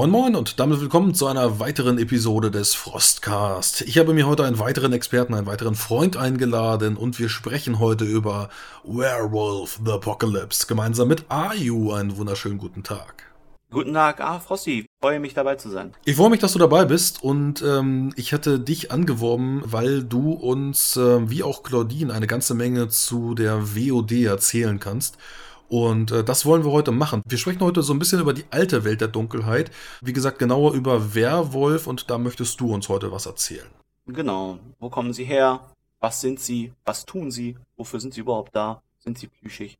Moin Moin und damit willkommen zu einer weiteren Episode des Frostcast. Ich habe mir heute einen weiteren Experten, einen weiteren Freund eingeladen und wir sprechen heute über Werewolf the Apocalypse gemeinsam mit Ayu. Einen wunderschönen guten Tag. Guten Tag, ah, Frosty, freue mich dabei zu sein. Ich freue mich, dass du dabei bist und ähm, ich hatte dich angeworben, weil du uns, äh, wie auch Claudine, eine ganze Menge zu der WOD erzählen kannst. Und äh, das wollen wir heute machen. Wir sprechen heute so ein bisschen über die alte Welt der Dunkelheit. Wie gesagt, genauer über Werwolf und da möchtest du uns heute was erzählen. Genau. Wo kommen sie her? Was sind sie? Was tun sie? Wofür sind sie überhaupt da? Sind sie plüschig?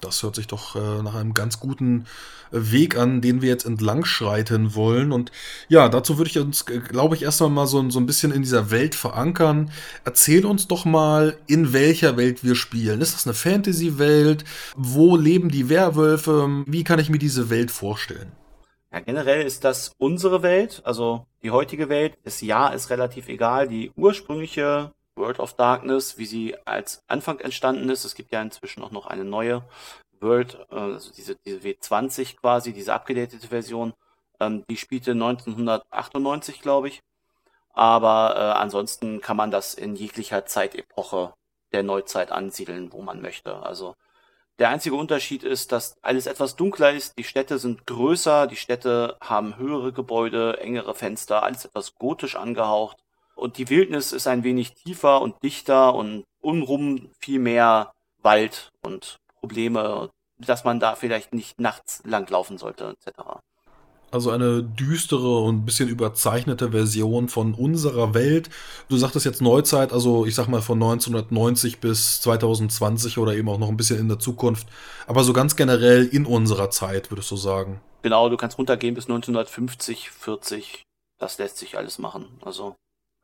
Das hört sich doch äh, nach einem ganz guten äh, Weg an, den wir jetzt entlang schreiten wollen. Und ja, dazu würde ich uns, äh, glaube ich, erstmal mal so, so ein bisschen in dieser Welt verankern. Erzähl uns doch mal, in welcher Welt wir spielen. Ist das eine Fantasy-Welt? Wo leben die Werwölfe? Wie kann ich mir diese Welt vorstellen? Ja, generell ist das unsere Welt, also die heutige Welt. Das Jahr ist relativ egal. Die ursprüngliche World of Darkness, wie sie als Anfang entstanden ist. Es gibt ja inzwischen auch noch eine neue World, äh, also diese, diese W20 quasi, diese abgedatete Version. Ähm, die spielte 1998, glaube ich. Aber äh, ansonsten kann man das in jeglicher Zeitepoche der Neuzeit ansiedeln, wo man möchte. Also der einzige Unterschied ist, dass alles etwas dunkler ist. Die Städte sind größer, die Städte haben höhere Gebäude, engere Fenster, alles etwas gotisch angehaucht. Und die Wildnis ist ein wenig tiefer und dichter und unrum viel mehr Wald und Probleme, dass man da vielleicht nicht nachts langlaufen sollte, etc. Also eine düstere und ein bisschen überzeichnete Version von unserer Welt. Du sagtest jetzt Neuzeit, also ich sag mal von 1990 bis 2020 oder eben auch noch ein bisschen in der Zukunft. Aber so ganz generell in unserer Zeit, würdest du sagen. Genau, du kannst runtergehen bis 1950, 40. Das lässt sich alles machen. Also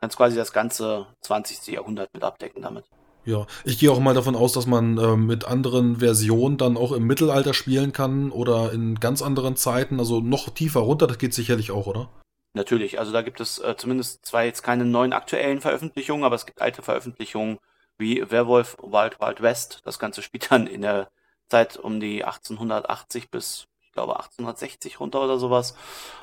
kannst quasi das ganze 20. Jahrhundert mit abdecken damit. Ja, ich gehe auch mal davon aus, dass man äh, mit anderen Versionen dann auch im Mittelalter spielen kann oder in ganz anderen Zeiten, also noch tiefer runter, das geht sicherlich auch, oder? Natürlich, also da gibt es äh, zumindest zwar jetzt keine neuen aktuellen Veröffentlichungen, aber es gibt alte Veröffentlichungen wie Werwolf Wild Wild West. Das Ganze spielt dann in der Zeit um die 1880 bis, ich glaube, 1860 runter oder sowas.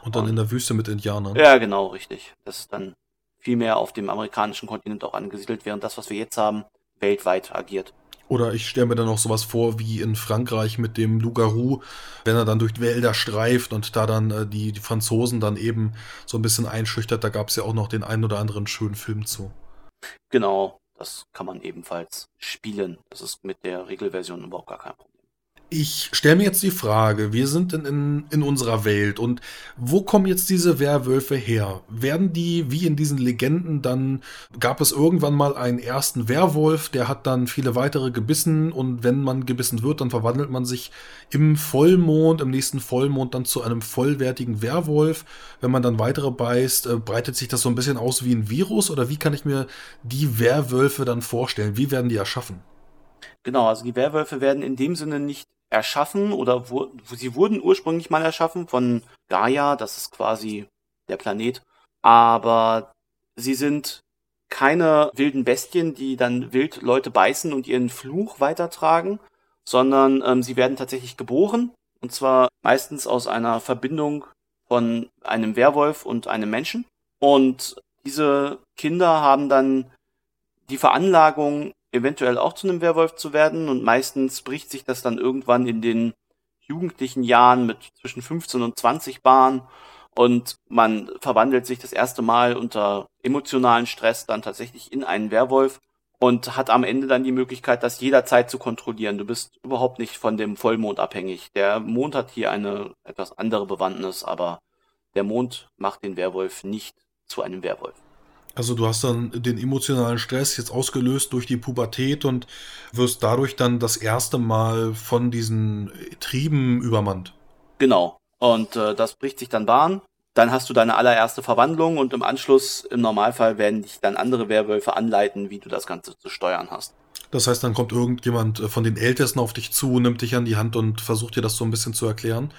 Und dann Und, in der Wüste mit Indianern. Ja, genau, richtig. Das ist dann viel mehr auf dem amerikanischen Kontinent auch angesiedelt, während das, was wir jetzt haben, weltweit agiert. Oder ich stelle mir dann noch sowas vor wie in Frankreich mit dem Loup-Garou, wenn er dann durch Wälder streift und da dann äh, die, die Franzosen dann eben so ein bisschen einschüchtert. Da gab es ja auch noch den einen oder anderen schönen Film zu. Genau, das kann man ebenfalls spielen. Das ist mit der Regelversion überhaupt gar kein Problem. Ich stelle mir jetzt die Frage, wir sind in, in, in unserer Welt und wo kommen jetzt diese Werwölfe her? Werden die wie in diesen Legenden dann, gab es irgendwann mal einen ersten Werwolf, der hat dann viele weitere gebissen und wenn man gebissen wird, dann verwandelt man sich im Vollmond, im nächsten Vollmond dann zu einem vollwertigen Werwolf. Wenn man dann weitere beißt, äh, breitet sich das so ein bisschen aus wie ein Virus oder wie kann ich mir die Werwölfe dann vorstellen? Wie werden die erschaffen? Genau, also die Werwölfe werden in dem Sinne nicht erschaffen oder wo, sie wurden ursprünglich mal erschaffen von Gaia, das ist quasi der Planet, aber sie sind keine wilden Bestien, die dann wild Leute beißen und ihren Fluch weitertragen, sondern ähm, sie werden tatsächlich geboren. Und zwar meistens aus einer Verbindung von einem Werwolf und einem Menschen. Und diese Kinder haben dann die Veranlagung, eventuell auch zu einem Werwolf zu werden und meistens bricht sich das dann irgendwann in den jugendlichen Jahren mit zwischen 15 und 20 Bahn und man verwandelt sich das erste Mal unter emotionalen Stress dann tatsächlich in einen Werwolf und hat am Ende dann die Möglichkeit, das jederzeit zu kontrollieren. Du bist überhaupt nicht von dem Vollmond abhängig. Der Mond hat hier eine etwas andere Bewandtnis, aber der Mond macht den Werwolf nicht zu einem Werwolf. Also du hast dann den emotionalen Stress jetzt ausgelöst durch die Pubertät und wirst dadurch dann das erste Mal von diesen Trieben übermannt. Genau. Und äh, das bricht sich dann Bahn. Dann hast du deine allererste Verwandlung und im Anschluss, im Normalfall, werden dich dann andere Werwölfe anleiten, wie du das Ganze zu steuern hast. Das heißt, dann kommt irgendjemand äh, von den Ältesten auf dich zu, nimmt dich an die Hand und versucht dir das so ein bisschen zu erklären.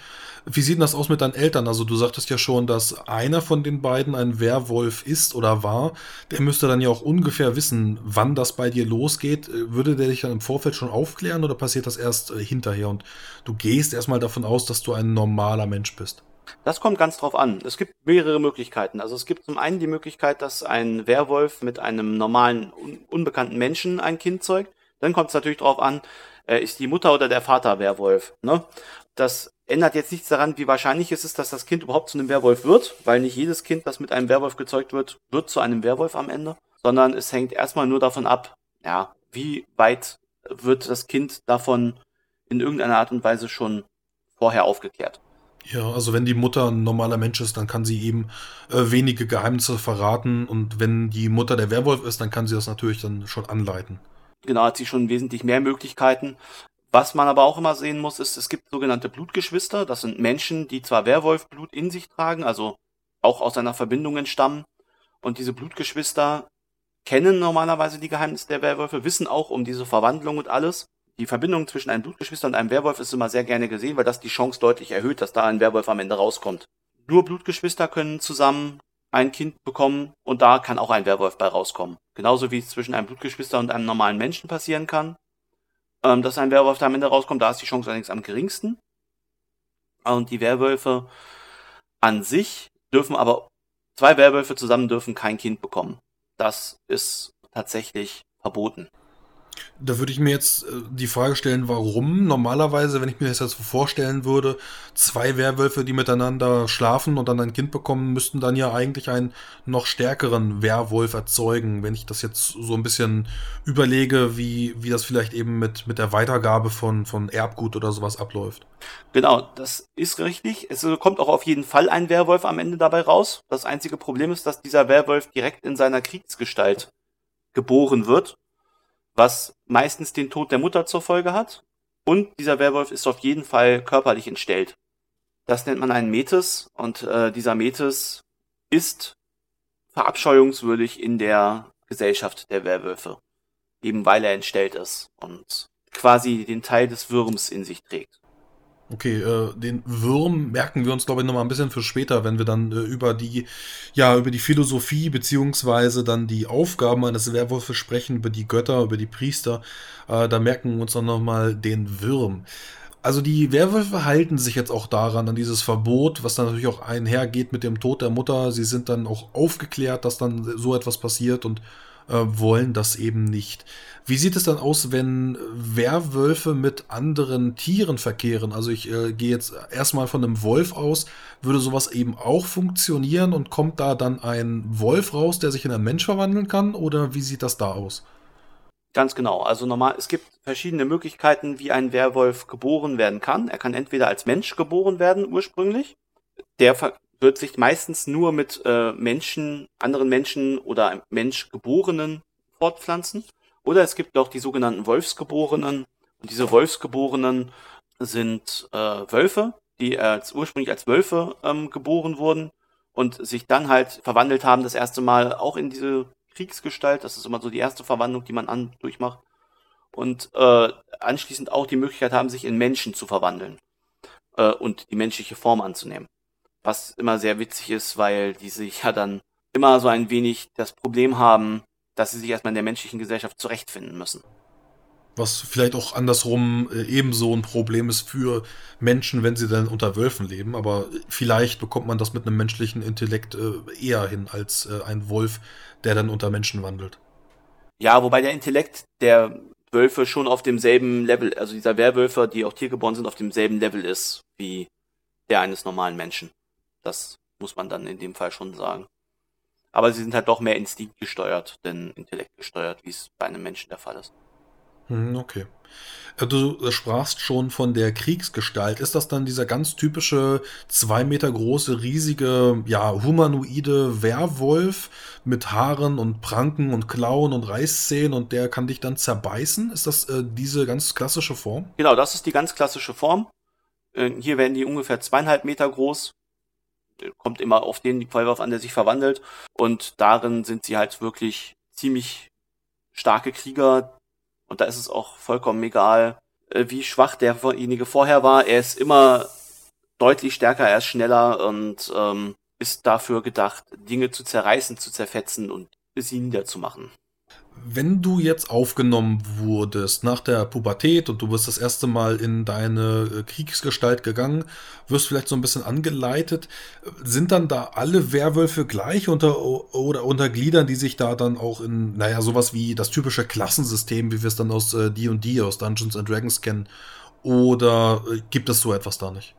Wie sieht denn das aus mit deinen Eltern? Also du sagtest ja schon, dass einer von den beiden ein Werwolf ist oder war. Der müsste dann ja auch ungefähr wissen, wann das bei dir losgeht. Äh, würde der dich dann im Vorfeld schon aufklären oder passiert das erst äh, hinterher und du gehst erstmal davon aus, dass du ein normaler Mensch bist? Das kommt ganz drauf an. Es gibt mehrere Möglichkeiten. Also es gibt zum einen die Möglichkeit, dass ein Werwolf mit einem normalen, un unbekannten Menschen ein Kind zeugt. Dann kommt es natürlich drauf an, äh, ist die Mutter oder der Vater Werwolf. Ne? Das ändert jetzt nichts daran, wie wahrscheinlich es ist, dass das Kind überhaupt zu einem Werwolf wird, weil nicht jedes Kind, das mit einem Werwolf gezeugt wird, wird zu einem Werwolf am Ende, sondern es hängt erstmal nur davon ab, ja, wie weit wird das Kind davon in irgendeiner Art und Weise schon vorher aufgeklärt. Ja, also wenn die Mutter ein normaler Mensch ist, dann kann sie eben äh, wenige Geheimnisse verraten und wenn die Mutter der Werwolf ist, dann kann sie das natürlich dann schon anleiten. Genau, hat sie schon wesentlich mehr Möglichkeiten. Was man aber auch immer sehen muss, ist, es gibt sogenannte Blutgeschwister. Das sind Menschen, die zwar Werwolfblut in sich tragen, also auch aus einer Verbindung entstammen. Und diese Blutgeschwister kennen normalerweise die Geheimnisse der Werwölfe, wissen auch um diese Verwandlung und alles die Verbindung zwischen einem Blutgeschwister und einem Werwolf ist immer sehr gerne gesehen, weil das die Chance deutlich erhöht, dass da ein Werwolf am Ende rauskommt. Nur Blutgeschwister können zusammen ein Kind bekommen und da kann auch ein Werwolf bei rauskommen. Genauso wie es zwischen einem Blutgeschwister und einem normalen Menschen passieren kann, ähm, dass ein Werwolf da am Ende rauskommt, da ist die Chance allerdings am geringsten. Und die Werwölfe an sich dürfen aber, zwei Werwölfe zusammen dürfen kein Kind bekommen. Das ist tatsächlich verboten. Da würde ich mir jetzt äh, die Frage stellen, warum normalerweise, wenn ich mir das jetzt so vorstellen würde, zwei Werwölfe, die miteinander schlafen und dann ein Kind bekommen, müssten dann ja eigentlich einen noch stärkeren Werwolf erzeugen. Wenn ich das jetzt so ein bisschen überlege, wie, wie das vielleicht eben mit, mit der Weitergabe von, von Erbgut oder sowas abläuft. Genau, das ist richtig. Es kommt auch auf jeden Fall ein Werwolf am Ende dabei raus. Das einzige Problem ist, dass dieser Werwolf direkt in seiner Kriegsgestalt geboren wird was meistens den Tod der Mutter zur Folge hat. Und dieser Werwolf ist auf jeden Fall körperlich entstellt. Das nennt man einen Metis und äh, dieser Metis ist verabscheuungswürdig in der Gesellschaft der Werwölfe. Eben weil er entstellt ist und quasi den Teil des Würms in sich trägt. Okay, äh, den Wurm merken wir uns, glaube ich, nochmal ein bisschen für später, wenn wir dann äh, über die, ja, über die Philosophie beziehungsweise dann die Aufgaben eines Werwolfes sprechen, über die Götter, über die Priester. Äh, da merken wir uns dann nochmal den Wurm. Also die Werwölfe halten sich jetzt auch daran, an dieses Verbot, was dann natürlich auch einhergeht mit dem Tod der Mutter. Sie sind dann auch aufgeklärt, dass dann so etwas passiert und äh, wollen das eben nicht. Wie sieht es dann aus, wenn Werwölfe mit anderen Tieren verkehren? Also ich äh, gehe jetzt erstmal von einem Wolf aus. Würde sowas eben auch funktionieren und kommt da dann ein Wolf raus, der sich in einen Mensch verwandeln kann? Oder wie sieht das da aus? Ganz genau. Also normal, es gibt verschiedene Möglichkeiten, wie ein Werwolf geboren werden kann. Er kann entweder als Mensch geboren werden ursprünglich. Der wird sich meistens nur mit äh, Menschen, anderen Menschen oder Menschgeborenen fortpflanzen. Oder es gibt auch die sogenannten Wolfsgeborenen. Und diese Wolfsgeborenen sind äh, Wölfe, die als, ursprünglich als Wölfe ähm, geboren wurden und sich dann halt verwandelt haben, das erste Mal auch in diese Kriegsgestalt. Das ist immer so die erste Verwandlung, die man an, durchmacht. Und äh, anschließend auch die Möglichkeit haben, sich in Menschen zu verwandeln äh, und die menschliche Form anzunehmen. Was immer sehr witzig ist, weil die sich ja dann immer so ein wenig das Problem haben, dass sie sich erstmal in der menschlichen Gesellschaft zurechtfinden müssen. Was vielleicht auch andersrum äh, ebenso ein Problem ist für Menschen, wenn sie dann unter Wölfen leben. Aber vielleicht bekommt man das mit einem menschlichen Intellekt äh, eher hin als äh, ein Wolf, der dann unter Menschen wandelt. Ja, wobei der Intellekt der Wölfe schon auf demselben Level, also dieser Werwölfe, die auch tiergeboren sind, auf demselben Level ist wie der eines normalen Menschen. Das muss man dann in dem Fall schon sagen. Aber sie sind halt doch mehr Instinkt gesteuert, denn Intellekt gesteuert, wie es bei einem Menschen der Fall ist. Hm, okay. Äh, du sprachst schon von der Kriegsgestalt. Ist das dann dieser ganz typische zwei Meter große, riesige, ja, humanoide Werwolf mit Haaren und Pranken und Klauen und Reißzähnen und der kann dich dann zerbeißen? Ist das äh, diese ganz klassische Form? Genau, das ist die ganz klassische Form. Äh, hier werden die ungefähr zweieinhalb Meter groß kommt immer auf den Feuerwurf an, der sich verwandelt. Und darin sind sie halt wirklich ziemlich starke Krieger Und da ist es auch vollkommen egal, äh, wie schwach derjenige vorher war. Er ist immer deutlich stärker, er ist schneller und ähm, ist dafür gedacht, Dinge zu zerreißen, zu zerfetzen und sie niederzumachen. Wenn du jetzt aufgenommen wurdest nach der Pubertät und du bist das erste Mal in deine äh, Kriegsgestalt gegangen, wirst vielleicht so ein bisschen angeleitet, sind dann da alle Werwölfe gleich unter oder untergliedern die sich da dann auch in, naja, sowas wie das typische Klassensystem, wie wir es dann aus D&D, äh, aus Dungeons and Dragons kennen? Oder äh, gibt es so etwas da nicht?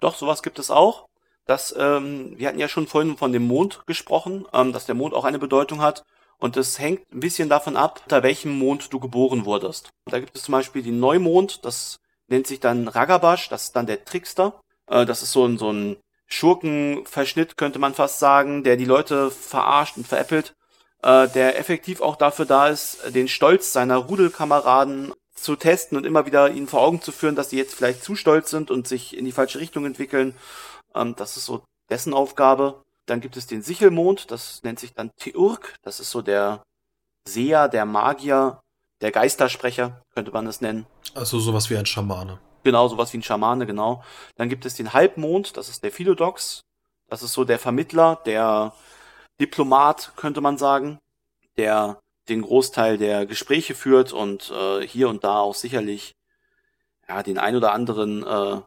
Doch, sowas gibt es auch. Das, ähm, wir hatten ja schon vorhin von dem Mond gesprochen, ähm, dass der Mond auch eine Bedeutung hat. Und es hängt ein bisschen davon ab, unter welchem Mond du geboren wurdest. Da gibt es zum Beispiel den Neumond, das nennt sich dann Ragabash, das ist dann der Trickster. Äh, das ist so ein, so ein Schurkenverschnitt, könnte man fast sagen, der die Leute verarscht und veräppelt, äh, der effektiv auch dafür da ist, den Stolz seiner Rudelkameraden zu testen und immer wieder ihnen vor Augen zu führen, dass sie jetzt vielleicht zu stolz sind und sich in die falsche Richtung entwickeln. Ähm, das ist so dessen Aufgabe. Dann gibt es den Sichelmond, das nennt sich dann Teurk, das ist so der Seher, der Magier, der Geistersprecher, könnte man es nennen. Also sowas wie ein Schamane. Genau, sowas wie ein Schamane, genau. Dann gibt es den Halbmond, das ist der Philodox, das ist so der Vermittler, der Diplomat, könnte man sagen, der den Großteil der Gespräche führt und äh, hier und da auch sicherlich ja, den ein oder anderen äh,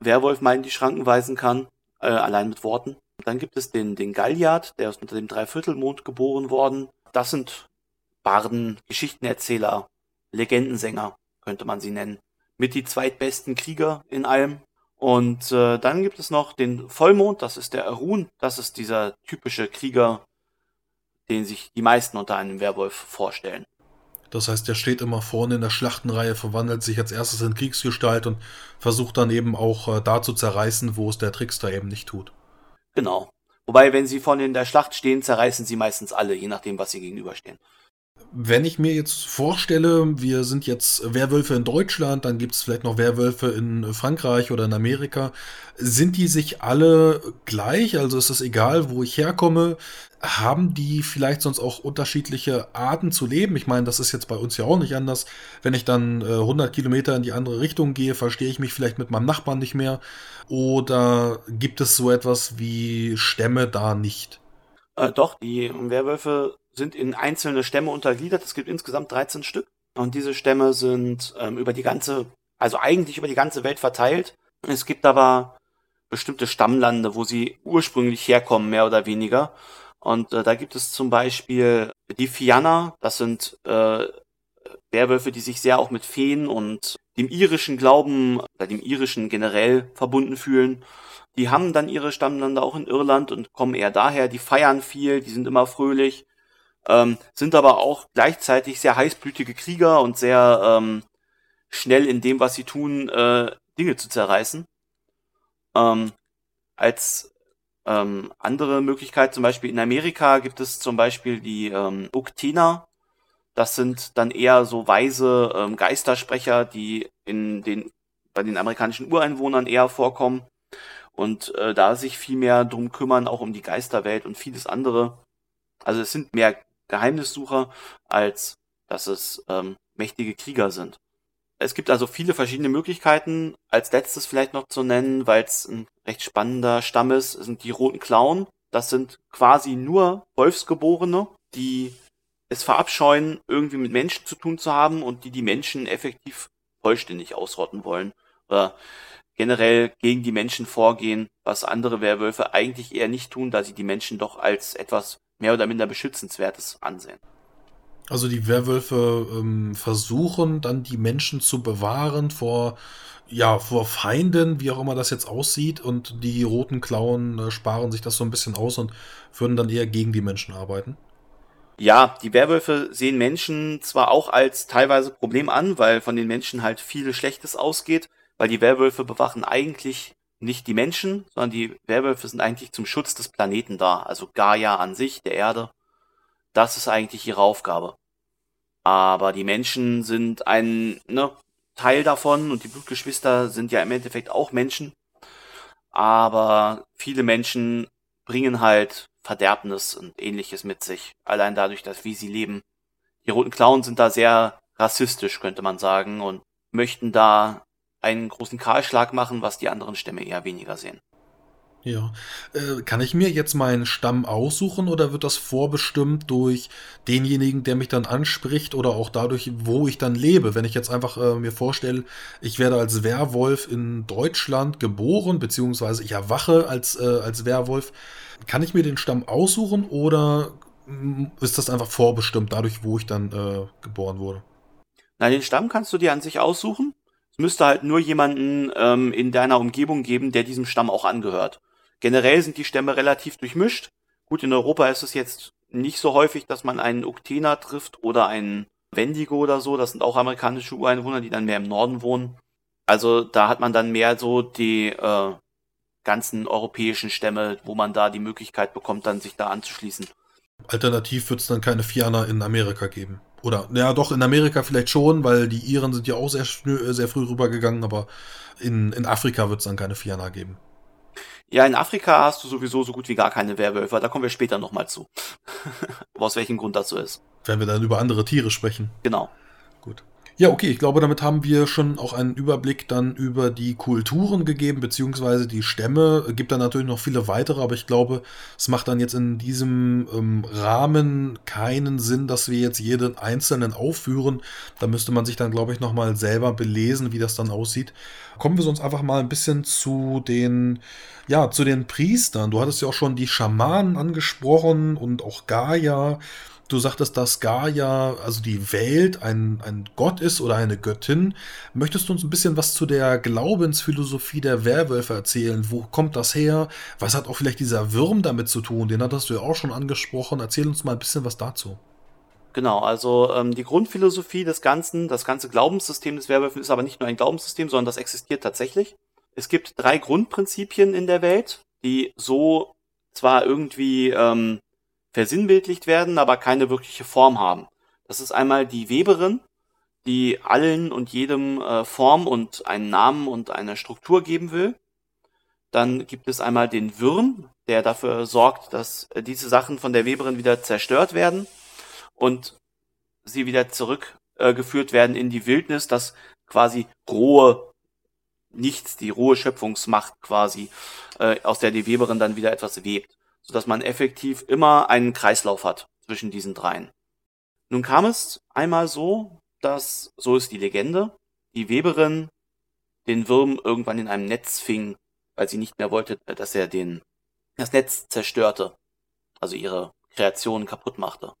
Werwolf mal in die Schranken weisen kann, äh, allein mit Worten. Dann gibt es den, den Galliard, der ist unter dem Dreiviertelmond geboren worden. Das sind Barden, Geschichtenerzähler, Legendensänger, könnte man sie nennen. Mit die zweitbesten Krieger in allem. Und äh, dann gibt es noch den Vollmond, das ist der Arun, das ist dieser typische Krieger, den sich die meisten unter einem Werwolf vorstellen. Das heißt, der steht immer vorne in der Schlachtenreihe, verwandelt sich als erstes in Kriegsgestalt und versucht dann eben auch äh, da zu zerreißen, wo es der Trickster eben nicht tut. Genau. Wobei, wenn sie vorne in der Schlacht stehen, zerreißen sie meistens alle, je nachdem, was sie gegenüberstehen. Wenn ich mir jetzt vorstelle, wir sind jetzt Werwölfe in Deutschland, dann gibt es vielleicht noch Werwölfe in Frankreich oder in Amerika, sind die sich alle gleich? Also ist es egal, wo ich herkomme? haben die vielleicht sonst auch unterschiedliche Arten zu leben? Ich meine, das ist jetzt bei uns ja auch nicht anders. Wenn ich dann äh, 100 Kilometer in die andere Richtung gehe, verstehe ich mich vielleicht mit meinem Nachbarn nicht mehr. Oder gibt es so etwas wie Stämme da nicht? Äh, doch, die Werwölfe sind in einzelne Stämme untergliedert. Es gibt insgesamt 13 Stück. Und diese Stämme sind ähm, über die ganze, also eigentlich über die ganze Welt verteilt. Es gibt aber bestimmte Stammlande, wo sie ursprünglich herkommen, mehr oder weniger. Und äh, da gibt es zum Beispiel die Fianna, das sind äh, Werwölfe, die sich sehr auch mit Feen und dem irischen Glauben, oder dem irischen generell verbunden fühlen. Die haben dann ihre Stammlande auch in Irland und kommen eher daher, die feiern viel, die sind immer fröhlich, ähm, sind aber auch gleichzeitig sehr heißblütige Krieger und sehr ähm, schnell in dem, was sie tun, äh, Dinge zu zerreißen. Ähm, als ähm, andere Möglichkeit, zum Beispiel in Amerika gibt es zum Beispiel die ähm, Uktena. Das sind dann eher so weise ähm, Geistersprecher, die in den, bei den amerikanischen Ureinwohnern eher vorkommen und äh, da sich viel mehr drum kümmern, auch um die Geisterwelt und vieles andere. Also es sind mehr Geheimnissucher, als dass es ähm, mächtige Krieger sind. Es gibt also viele verschiedene Möglichkeiten. Als letztes vielleicht noch zu nennen, weil es ein recht spannender Stamm ist, sind die roten Clown. Das sind quasi nur Wolfsgeborene, die es verabscheuen, irgendwie mit Menschen zu tun zu haben und die die Menschen effektiv vollständig ausrotten wollen. Oder generell gegen die Menschen vorgehen, was andere Werwölfe eigentlich eher nicht tun, da sie die Menschen doch als etwas mehr oder minder beschützenswertes ansehen. Also die Werwölfe ähm, versuchen dann die Menschen zu bewahren vor, ja, vor Feinden, wie auch immer das jetzt aussieht. Und die roten Klauen äh, sparen sich das so ein bisschen aus und würden dann eher gegen die Menschen arbeiten. Ja, die Werwölfe sehen Menschen zwar auch als teilweise Problem an, weil von den Menschen halt viel Schlechtes ausgeht, weil die Werwölfe bewachen eigentlich nicht die Menschen, sondern die Werwölfe sind eigentlich zum Schutz des Planeten da, also Gaia an sich, der Erde. Das ist eigentlich ihre Aufgabe. Aber die Menschen sind ein ne, Teil davon und die Blutgeschwister sind ja im Endeffekt auch Menschen. Aber viele Menschen bringen halt Verderbnis und ähnliches mit sich. Allein dadurch, dass wie sie leben. Die roten Clowns sind da sehr rassistisch, könnte man sagen, und möchten da einen großen Kahlschlag machen, was die anderen Stämme eher weniger sehen. Ja. Äh, kann ich mir jetzt meinen Stamm aussuchen oder wird das vorbestimmt durch denjenigen, der mich dann anspricht oder auch dadurch, wo ich dann lebe? Wenn ich jetzt einfach äh, mir vorstelle, ich werde als Werwolf in Deutschland geboren, beziehungsweise ich erwache als, äh, als Werwolf, kann ich mir den Stamm aussuchen oder mm, ist das einfach vorbestimmt dadurch, wo ich dann äh, geboren wurde? Nein, den Stamm kannst du dir an sich aussuchen. Müsste halt nur jemanden ähm, in deiner Umgebung geben, der diesem Stamm auch angehört. Generell sind die Stämme relativ durchmischt. Gut, in Europa ist es jetzt nicht so häufig, dass man einen Uktena trifft oder einen Wendigo oder so. Das sind auch amerikanische Ureinwohner, die dann mehr im Norden wohnen. Also da hat man dann mehr so die äh, ganzen europäischen Stämme, wo man da die Möglichkeit bekommt, dann sich da anzuschließen. Alternativ wird es dann keine Fianer in Amerika geben. Oder, ja, doch, in Amerika vielleicht schon, weil die Iren sind ja auch sehr, sehr früh rübergegangen, aber in, in Afrika wird es dann keine Fianer geben. Ja, in Afrika hast du sowieso so gut wie gar keine Werwölfe. Da kommen wir später nochmal zu. Aus welchem Grund das so ist. Wenn wir dann über andere Tiere sprechen. Genau. Gut. Ja, okay, ich glaube, damit haben wir schon auch einen Überblick dann über die Kulturen gegeben, beziehungsweise die Stämme. Es Gibt dann natürlich noch viele weitere, aber ich glaube, es macht dann jetzt in diesem ähm, Rahmen keinen Sinn, dass wir jetzt jeden einzelnen aufführen. Da müsste man sich dann, glaube ich, nochmal selber belesen, wie das dann aussieht. Kommen wir sonst einfach mal ein bisschen zu den, ja, zu den Priestern. Du hattest ja auch schon die Schamanen angesprochen und auch Gaia. Du sagtest, dass Gaia, also die Welt, ein, ein Gott ist oder eine Göttin. Möchtest du uns ein bisschen was zu der Glaubensphilosophie der Werwölfe erzählen? Wo kommt das her? Was hat auch vielleicht dieser Würm damit zu tun? Den hattest du ja auch schon angesprochen. Erzähl uns mal ein bisschen was dazu. Genau, also ähm, die Grundphilosophie des Ganzen, das ganze Glaubenssystem des Werwölfen ist aber nicht nur ein Glaubenssystem, sondern das existiert tatsächlich. Es gibt drei Grundprinzipien in der Welt, die so zwar irgendwie ähm, versinnbildlicht werden, aber keine wirkliche Form haben. Das ist einmal die Weberin, die allen und jedem äh, Form und einen Namen und eine Struktur geben will. Dann gibt es einmal den Würm, der dafür sorgt, dass äh, diese Sachen von der Weberin wieder zerstört werden und sie wieder zurückgeführt äh, werden in die Wildnis, dass quasi rohe Nichts, die rohe Schöpfungsmacht quasi, äh, aus der die Weberin dann wieder etwas webt sodass man effektiv immer einen Kreislauf hat zwischen diesen dreien. Nun kam es einmal so, dass, so ist die Legende, die Weberin den Wurm irgendwann in einem Netz fing, weil sie nicht mehr wollte, dass er den, das Netz zerstörte, also ihre Kreation kaputt machte.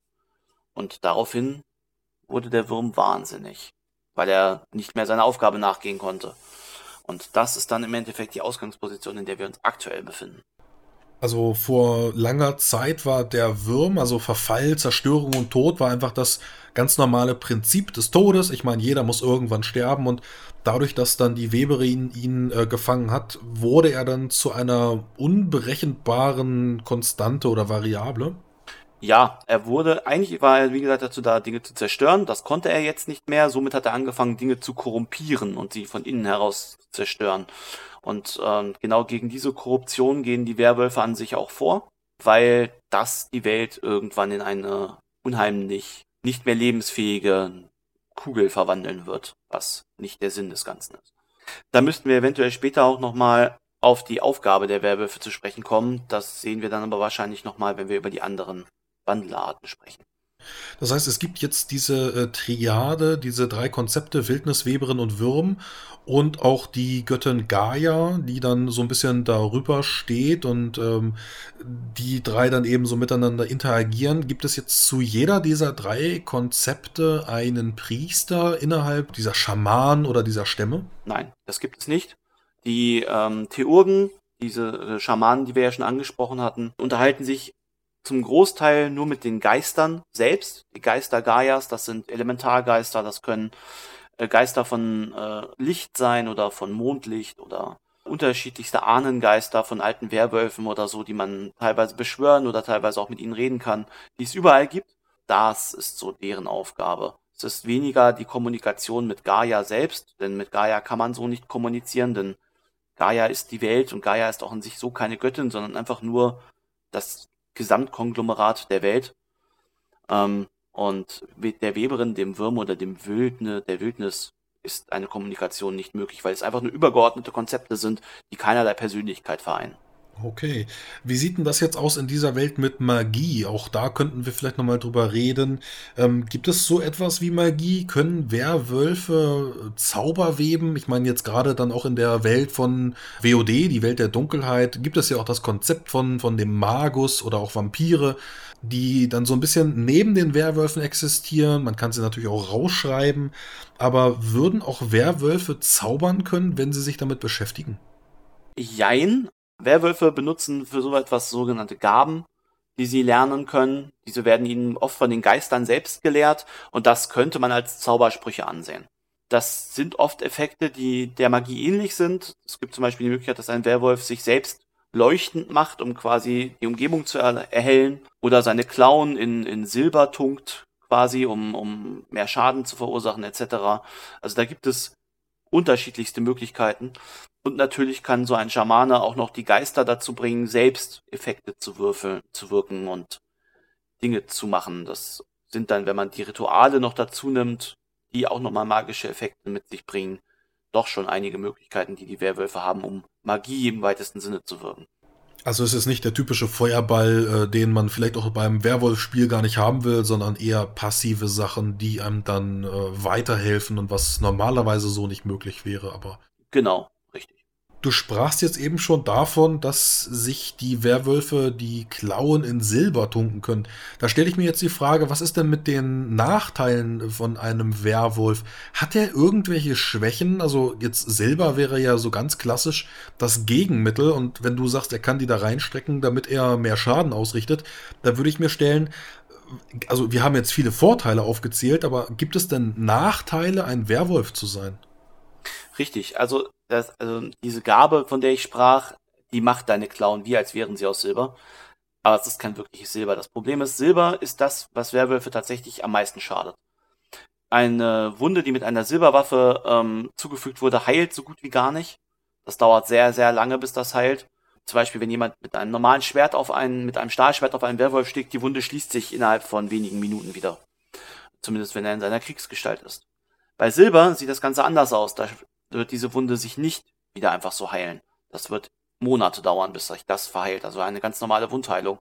Und daraufhin wurde der Wurm wahnsinnig, weil er nicht mehr seiner Aufgabe nachgehen konnte. Und das ist dann im Endeffekt die Ausgangsposition, in der wir uns aktuell befinden. Also vor langer Zeit war der Würm, also Verfall, Zerstörung und Tod, war einfach das ganz normale Prinzip des Todes. Ich meine, jeder muss irgendwann sterben und dadurch, dass dann die Weberin ihn äh, gefangen hat, wurde er dann zu einer unberechenbaren Konstante oder Variable. Ja, er wurde, eigentlich war er, wie gesagt, dazu da, Dinge zu zerstören. Das konnte er jetzt nicht mehr. Somit hat er angefangen, Dinge zu korrumpieren und sie von innen heraus zu zerstören. Und ähm, genau gegen diese Korruption gehen die Werwölfe an sich auch vor, weil das die Welt irgendwann in eine unheimlich nicht mehr lebensfähige Kugel verwandeln wird, was nicht der Sinn des Ganzen ist. Da müssten wir eventuell später auch nochmal auf die Aufgabe der Werwölfe zu sprechen kommen. Das sehen wir dann aber wahrscheinlich nochmal, wenn wir über die anderen Wandelarten sprechen. Das heißt, es gibt jetzt diese äh, Triade, diese drei Konzepte, Wildnis, Weberin und Würm und auch die Göttin Gaia, die dann so ein bisschen darüber steht und ähm, die drei dann eben so miteinander interagieren. Gibt es jetzt zu jeder dieser drei Konzepte einen Priester innerhalb dieser Schamanen oder dieser Stämme? Nein, das gibt es nicht. Die ähm, Theurgen, diese äh, Schamanen, die wir ja schon angesprochen hatten, unterhalten sich zum Großteil nur mit den Geistern selbst. Die Geister Gaias, das sind Elementargeister, das können äh, Geister von äh, Licht sein oder von Mondlicht oder unterschiedlichste Ahnengeister von alten Werwölfen oder so, die man teilweise beschwören oder teilweise auch mit ihnen reden kann, die es überall gibt. Das ist so deren Aufgabe. Es ist weniger die Kommunikation mit Gaia selbst, denn mit Gaia kann man so nicht kommunizieren, denn Gaia ist die Welt und Gaia ist auch in sich so keine Göttin, sondern einfach nur das Gesamtkonglomerat der Welt. Ähm, Und mit der Weberin, dem Würm oder dem Wildne, der Wildnis ist eine Kommunikation nicht möglich, weil es einfach nur übergeordnete Konzepte sind, die keinerlei Persönlichkeit vereinen. Okay. Wie sieht denn das jetzt aus in dieser Welt mit Magie? Auch da könnten wir vielleicht nochmal drüber reden. Ähm, gibt es so etwas wie Magie? Können Werwölfe Zauber weben? Ich meine jetzt gerade dann auch in der Welt von WOD, die Welt der Dunkelheit, gibt es ja auch das Konzept von, von dem Magus oder auch Vampire, die dann so ein bisschen neben den Werwölfen existieren. Man kann sie natürlich auch rausschreiben. Aber würden auch Werwölfe zaubern können, wenn sie sich damit beschäftigen? Jein, Werwölfe benutzen für so etwas sogenannte Gaben, die sie lernen können. Diese werden ihnen oft von den Geistern selbst gelehrt und das könnte man als Zaubersprüche ansehen. Das sind oft Effekte, die der Magie ähnlich sind. Es gibt zum Beispiel die Möglichkeit, dass ein Werwolf sich selbst leuchtend macht, um quasi die Umgebung zu erhellen, oder seine Klauen in, in Silber tunkt, quasi, um, um mehr Schaden zu verursachen, etc. Also da gibt es unterschiedlichste Möglichkeiten. Und natürlich kann so ein Schamane auch noch die Geister dazu bringen, selbst Effekte zu würfeln, zu wirken und Dinge zu machen. Das sind dann, wenn man die Rituale noch dazu nimmt, die auch nochmal magische Effekte mit sich bringen, doch schon einige Möglichkeiten, die die Werwölfe haben, um Magie im weitesten Sinne zu wirken. Also es ist nicht der typische Feuerball, äh, den man vielleicht auch beim Werwolf-Spiel gar nicht haben will, sondern eher passive Sachen, die einem dann äh, weiterhelfen und was normalerweise so nicht möglich wäre, aber. Genau. Du sprachst jetzt eben schon davon, dass sich die Werwölfe die Klauen in Silber tunken können. Da stelle ich mir jetzt die Frage, was ist denn mit den Nachteilen von einem Werwolf? Hat er irgendwelche Schwächen? Also jetzt Silber wäre ja so ganz klassisch das Gegenmittel und wenn du sagst, er kann die da reinstrecken, damit er mehr Schaden ausrichtet, da würde ich mir stellen, also wir haben jetzt viele Vorteile aufgezählt, aber gibt es denn Nachteile, ein Werwolf zu sein? Richtig, also das, also diese Gabe, von der ich sprach, die macht deine Klauen wie, als wären sie aus Silber. Aber es ist kein wirkliches Silber. Das Problem ist, Silber ist das, was Werwölfe tatsächlich am meisten schadet. Eine Wunde, die mit einer Silberwaffe ähm, zugefügt wurde, heilt so gut wie gar nicht. Das dauert sehr, sehr lange, bis das heilt. Zum Beispiel, wenn jemand mit einem normalen Schwert auf einen, mit einem Stahlschwert auf einen Werwolf sticht, die Wunde schließt sich innerhalb von wenigen Minuten wieder. Zumindest wenn er in seiner Kriegsgestalt ist. Bei Silber sieht das Ganze anders aus. Da wird diese Wunde sich nicht wieder einfach so heilen. Das wird Monate dauern, bis sich das verheilt. Also eine ganz normale Wundheilung.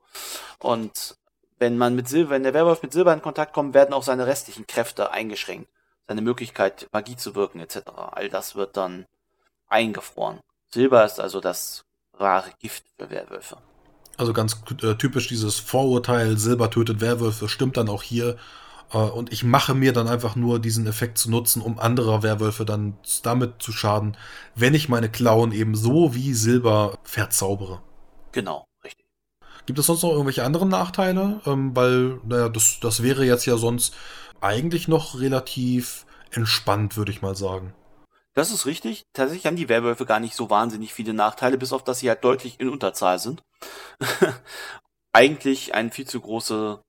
Und wenn man mit Silber, wenn der Werwolf mit Silber in Kontakt kommt, werden auch seine restlichen Kräfte eingeschränkt. Seine Möglichkeit, Magie zu wirken, etc. All das wird dann eingefroren. Silber ist also das wahre Gift für Werwölfe. Also ganz äh, typisch dieses Vorurteil, Silber tötet Werwölfe, stimmt dann auch hier. Äh, und ich mache mir dann einfach nur diesen Effekt zu nutzen, um andere Werwölfe dann damit zu schaden, wenn ich meine Klauen eben so wie Silber verzaubere. Genau, richtig. Gibt es sonst noch irgendwelche anderen Nachteile? Ähm, weil, naja, das, das wäre jetzt ja sonst eigentlich noch relativ entspannt, würde ich mal sagen. Das ist richtig. Tatsächlich haben die Werwölfe gar nicht so wahnsinnig viele Nachteile, bis auf dass sie halt deutlich in Unterzahl sind. Eigentlich ein viel zu große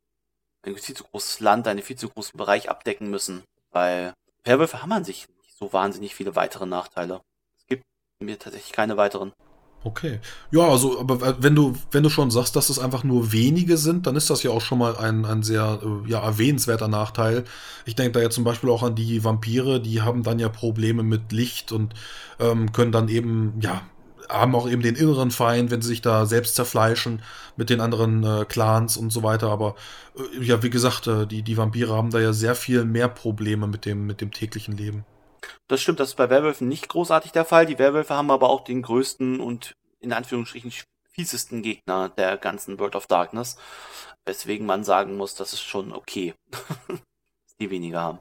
ein viel zu großes Land, einen viel zu großen Bereich abdecken müssen. Weil Werwölfe haben an sich nicht so wahnsinnig viele weitere Nachteile. Es gibt mir tatsächlich keine weiteren. Okay. Ja, also, aber wenn du, wenn du schon sagst, dass es einfach nur wenige sind, dann ist das ja auch schon mal ein, ein sehr äh, ja, erwähnenswerter Nachteil. Ich denke da ja zum Beispiel auch an die Vampire, die haben dann ja Probleme mit Licht und ähm, können dann eben, ja, haben auch eben den inneren Feind, wenn sie sich da selbst zerfleischen mit den anderen äh, Clans und so weiter. Aber äh, ja, wie gesagt, äh, die, die Vampire haben da ja sehr viel mehr Probleme mit dem, mit dem täglichen Leben. Das stimmt, das ist bei Werwölfen nicht großartig der Fall. Die Werwölfe haben aber auch den größten und in Anführungsstrichen fiesesten Gegner der ganzen World of Darkness. Weswegen man sagen muss, das ist schon okay, dass die weniger haben.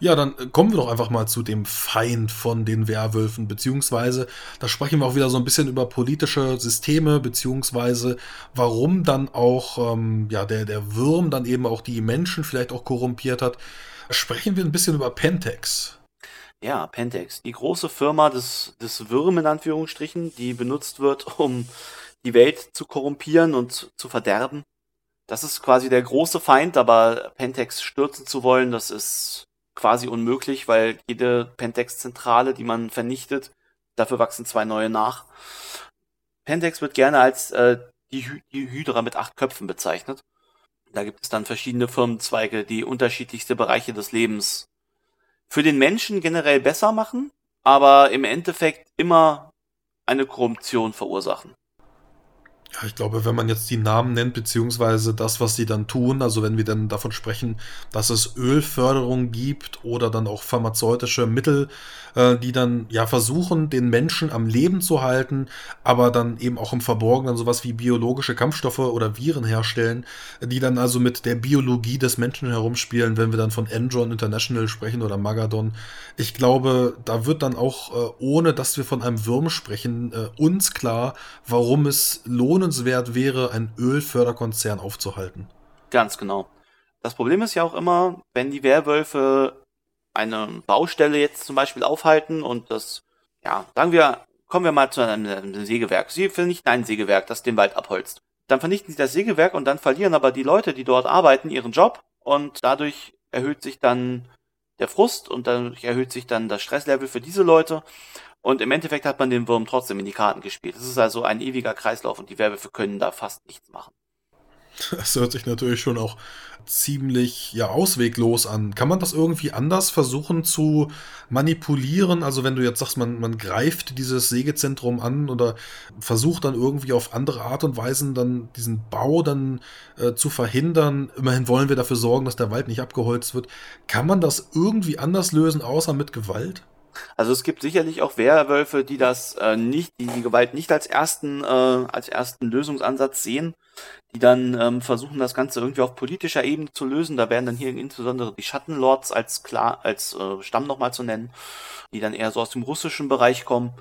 Ja, dann äh, kommen wir doch einfach mal zu dem Feind von den Werwölfen, beziehungsweise da sprechen wir auch wieder so ein bisschen über politische Systeme, beziehungsweise warum dann auch ähm, ja, der, der Würm dann eben auch die Menschen vielleicht auch korrumpiert hat. Sprechen wir ein bisschen über Pentex. Ja, Pentex, die große Firma des, des Würm in Anführungsstrichen, die benutzt wird, um die Welt zu korrumpieren und zu verderben. Das ist quasi der große Feind, aber Pentex stürzen zu wollen, das ist quasi unmöglich, weil jede Pentex-Zentrale, die man vernichtet, dafür wachsen zwei neue nach. Pentex wird gerne als äh, die, Hy die Hydra mit acht Köpfen bezeichnet. Da gibt es dann verschiedene Firmenzweige, die unterschiedlichste Bereiche des Lebens für den Menschen generell besser machen, aber im Endeffekt immer eine Korruption verursachen. Ja, ich glaube, wenn man jetzt die Namen nennt, beziehungsweise das, was sie dann tun, also wenn wir dann davon sprechen, dass es Ölförderung gibt oder dann auch pharmazeutische Mittel, äh, die dann ja versuchen, den Menschen am Leben zu halten, aber dann eben auch im Verborgenen sowas wie biologische Kampfstoffe oder Viren herstellen, die dann also mit der Biologie des Menschen herumspielen, wenn wir dann von Enron International sprechen oder Magadon. Ich glaube, da wird dann auch, äh, ohne dass wir von einem Wurm sprechen, äh, uns klar, warum es lohnt, lohnenswert wäre, einen Ölförderkonzern aufzuhalten. Ganz genau. Das Problem ist ja auch immer, wenn die Werwölfe eine Baustelle jetzt zum Beispiel aufhalten und das, ja, sagen wir, kommen wir mal zu einem, einem Sägewerk. Sie vernichten ein Sägewerk, das den Wald abholzt. Dann vernichten sie das Sägewerk und dann verlieren aber die Leute, die dort arbeiten, ihren Job und dadurch erhöht sich dann der Frust und dadurch erhöht sich dann das Stresslevel für diese Leute und im Endeffekt hat man den Wurm trotzdem in die Karten gespielt. Es ist also ein ewiger Kreislauf und die Werwölfe können da fast nichts machen. Das hört sich natürlich schon auch ziemlich ja ausweglos an. Kann man das irgendwie anders versuchen zu manipulieren? Also wenn du jetzt sagst, man, man greift dieses Sägezentrum an oder versucht dann irgendwie auf andere Art und Weisen dann diesen Bau dann äh, zu verhindern. Immerhin wollen wir dafür sorgen, dass der Wald nicht abgeholzt wird. Kann man das irgendwie anders lösen, außer mit Gewalt? Also es gibt sicherlich auch Werwölfe, die das äh, nicht, die die Gewalt nicht als ersten, äh, als ersten Lösungsansatz sehen, die dann ähm, versuchen, das Ganze irgendwie auf politischer Ebene zu lösen. Da werden dann hier insbesondere die Schattenlords als klar, als äh, Stamm nochmal zu nennen, die dann eher so aus dem russischen Bereich kommen.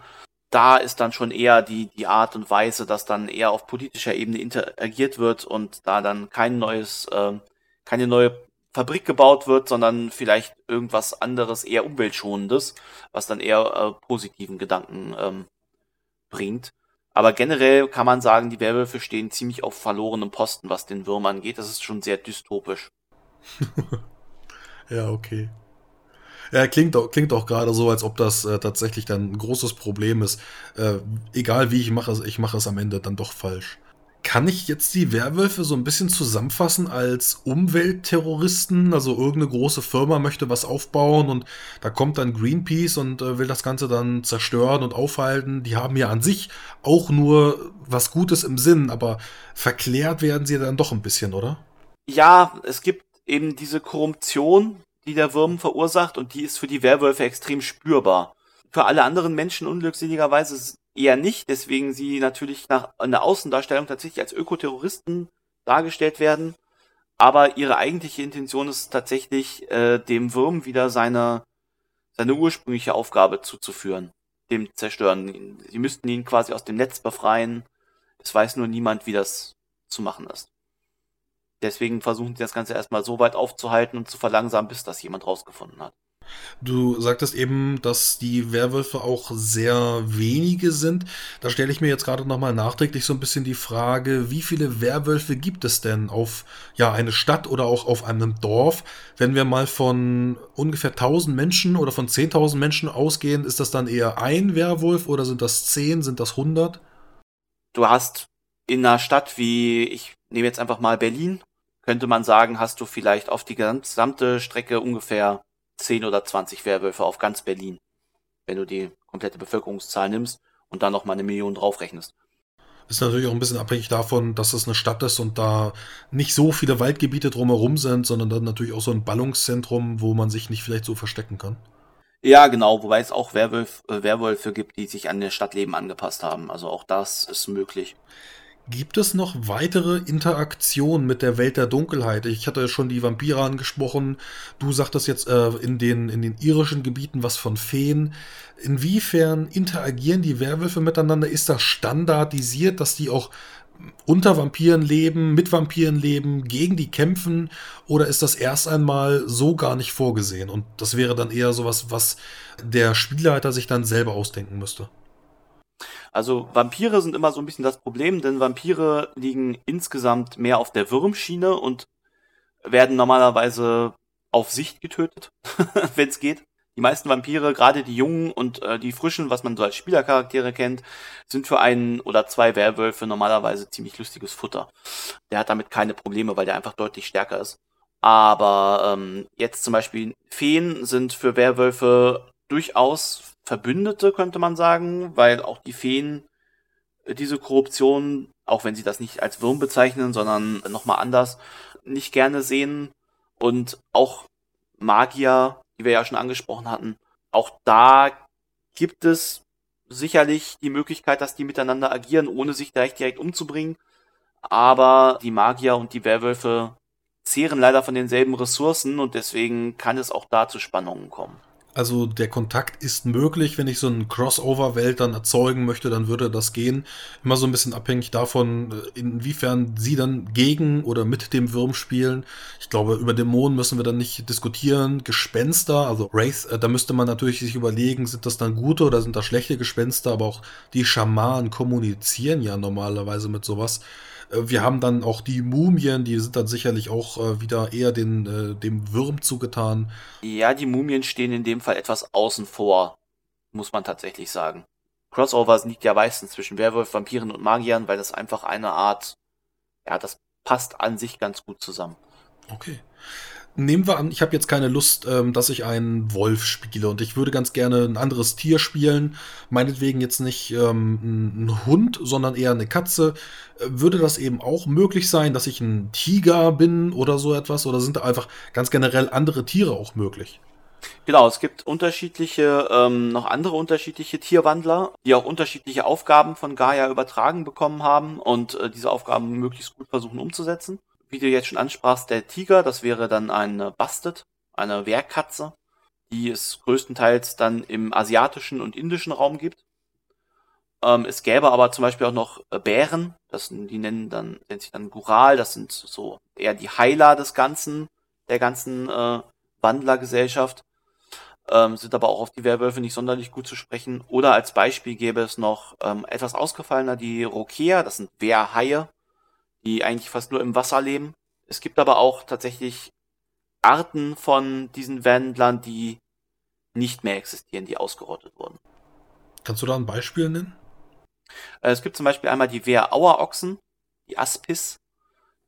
Da ist dann schon eher die, die Art und Weise, dass dann eher auf politischer Ebene interagiert wird und da dann kein neues, äh, keine neue Fabrik gebaut wird, sondern vielleicht irgendwas anderes, eher umweltschonendes, was dann eher äh, positiven Gedanken ähm, bringt. Aber generell kann man sagen, die Werwölfe stehen ziemlich auf verlorenem Posten, was den Würm angeht. Das ist schon sehr dystopisch. ja, okay. Ja, klingt auch, klingt auch gerade so, als ob das äh, tatsächlich dann ein großes Problem ist. Äh, egal wie ich mache, ich mache es am Ende dann doch falsch. Kann ich jetzt die Werwölfe so ein bisschen zusammenfassen als Umweltterroristen? Also irgendeine große Firma möchte was aufbauen und da kommt dann Greenpeace und äh, will das Ganze dann zerstören und aufhalten. Die haben ja an sich auch nur was Gutes im Sinn, aber verklärt werden sie dann doch ein bisschen, oder? Ja, es gibt eben diese Korruption, die der Wurm verursacht und die ist für die Werwölfe extrem spürbar. Für alle anderen Menschen unglückseligerweise eher nicht, deswegen sie natürlich nach in der Außendarstellung tatsächlich als Ökoterroristen dargestellt werden. Aber ihre eigentliche Intention ist tatsächlich, äh, dem Wurm wieder seine, seine ursprüngliche Aufgabe zuzuführen, dem Zerstören. Sie müssten ihn quasi aus dem Netz befreien. Es weiß nur niemand, wie das zu machen ist. Deswegen versuchen sie das Ganze erstmal so weit aufzuhalten und zu verlangsamen, bis das jemand rausgefunden hat. Du sagtest eben, dass die Werwölfe auch sehr wenige sind. Da stelle ich mir jetzt gerade nochmal nachträglich so ein bisschen die Frage, wie viele Werwölfe gibt es denn auf ja, eine Stadt oder auch auf einem Dorf? Wenn wir mal von ungefähr 1000 Menschen oder von 10.000 Menschen ausgehen, ist das dann eher ein Werwolf oder sind das 10, sind das 100? Du hast in einer Stadt wie, ich nehme jetzt einfach mal Berlin, könnte man sagen, hast du vielleicht auf die gesamte Strecke ungefähr 10 oder 20 Werwölfe auf ganz Berlin, wenn du die komplette Bevölkerungszahl nimmst und dann nochmal eine Million draufrechnest. Ist natürlich auch ein bisschen abhängig davon, dass es eine Stadt ist und da nicht so viele Waldgebiete drumherum sind, sondern dann natürlich auch so ein Ballungszentrum, wo man sich nicht vielleicht so verstecken kann. Ja, genau, wobei es auch Werwolf, äh, Werwölfe gibt, die sich an das Stadtleben angepasst haben. Also auch das ist möglich. Gibt es noch weitere Interaktionen mit der Welt der Dunkelheit? Ich hatte schon die Vampire angesprochen. Du sagtest jetzt äh, in, den, in den irischen Gebieten was von Feen. Inwiefern interagieren die Werwölfe miteinander? Ist das standardisiert, dass die auch unter Vampiren leben, mit Vampiren leben, gegen die kämpfen? Oder ist das erst einmal so gar nicht vorgesehen? Und das wäre dann eher sowas, was der Spielleiter sich dann selber ausdenken müsste. Also Vampire sind immer so ein bisschen das Problem, denn Vampire liegen insgesamt mehr auf der Würmschiene und werden normalerweise auf Sicht getötet, wenn es geht. Die meisten Vampire, gerade die jungen und äh, die frischen, was man so als Spielercharaktere kennt, sind für einen oder zwei Werwölfe normalerweise ziemlich lustiges Futter. Der hat damit keine Probleme, weil der einfach deutlich stärker ist. Aber ähm, jetzt zum Beispiel Feen sind für Werwölfe durchaus Verbündete, könnte man sagen, weil auch die Feen äh, diese Korruption, auch wenn sie das nicht als Wurm bezeichnen, sondern nochmal anders, nicht gerne sehen. Und auch Magier, die wir ja schon angesprochen hatten, auch da gibt es sicherlich die Möglichkeit, dass die miteinander agieren, ohne sich direkt direkt umzubringen. Aber die Magier und die Werwölfe zehren leider von denselben Ressourcen und deswegen kann es auch da zu Spannungen kommen. Also der Kontakt ist möglich, wenn ich so eine Crossover-Welt dann erzeugen möchte, dann würde das gehen. Immer so ein bisschen abhängig davon, äh, inwiefern sie dann gegen oder mit dem Wurm spielen. Ich glaube, über Dämonen müssen wir dann nicht diskutieren. Gespenster, also Wraith, äh, da müsste man natürlich sich überlegen, sind das dann gute oder sind das schlechte Gespenster, aber auch die Schamanen kommunizieren ja normalerweise mit sowas. Äh, wir haben dann auch die Mumien, die sind dann sicherlich auch äh, wieder eher den, äh, dem Würm zugetan. Ja, die Mumien stehen in dem Fall etwas außen vor, muss man tatsächlich sagen. Crossovers liegt ja meistens zwischen Werwolf, Vampiren und Magiern, weil das einfach eine Art, ja, das passt an sich ganz gut zusammen. Okay nehmen wir an, ich habe jetzt keine Lust, ähm, dass ich einen Wolf spiele und ich würde ganz gerne ein anderes Tier spielen. Meinetwegen jetzt nicht ähm, ein Hund, sondern eher eine Katze. Äh, würde das eben auch möglich sein, dass ich ein Tiger bin oder so etwas? Oder sind da einfach ganz generell andere Tiere auch möglich? Genau, es gibt unterschiedliche, ähm, noch andere unterschiedliche Tierwandler, die auch unterschiedliche Aufgaben von Gaia übertragen bekommen haben und äh, diese Aufgaben möglichst gut versuchen umzusetzen wie du jetzt schon ansprachst, der Tiger, das wäre dann eine Bastet, eine Wehrkatze, die es größtenteils dann im asiatischen und indischen Raum gibt. Ähm, es gäbe aber zum Beispiel auch noch äh, Bären, das, die nennen dann, nennt sich dann Gural, das sind so eher die Heiler des Ganzen, der ganzen äh, Wandlergesellschaft, ähm, sind aber auch auf die Werwölfe nicht sonderlich gut zu sprechen. Oder als Beispiel gäbe es noch ähm, etwas ausgefallener die Rokea, das sind Wehrhaie, die eigentlich fast nur im Wasser leben. Es gibt aber auch tatsächlich Arten von diesen Wendlern, die nicht mehr existieren, die ausgerottet wurden. Kannst du da ein Beispiel nennen? Äh, es gibt zum Beispiel einmal die Wehrauerochsen, die Aspis.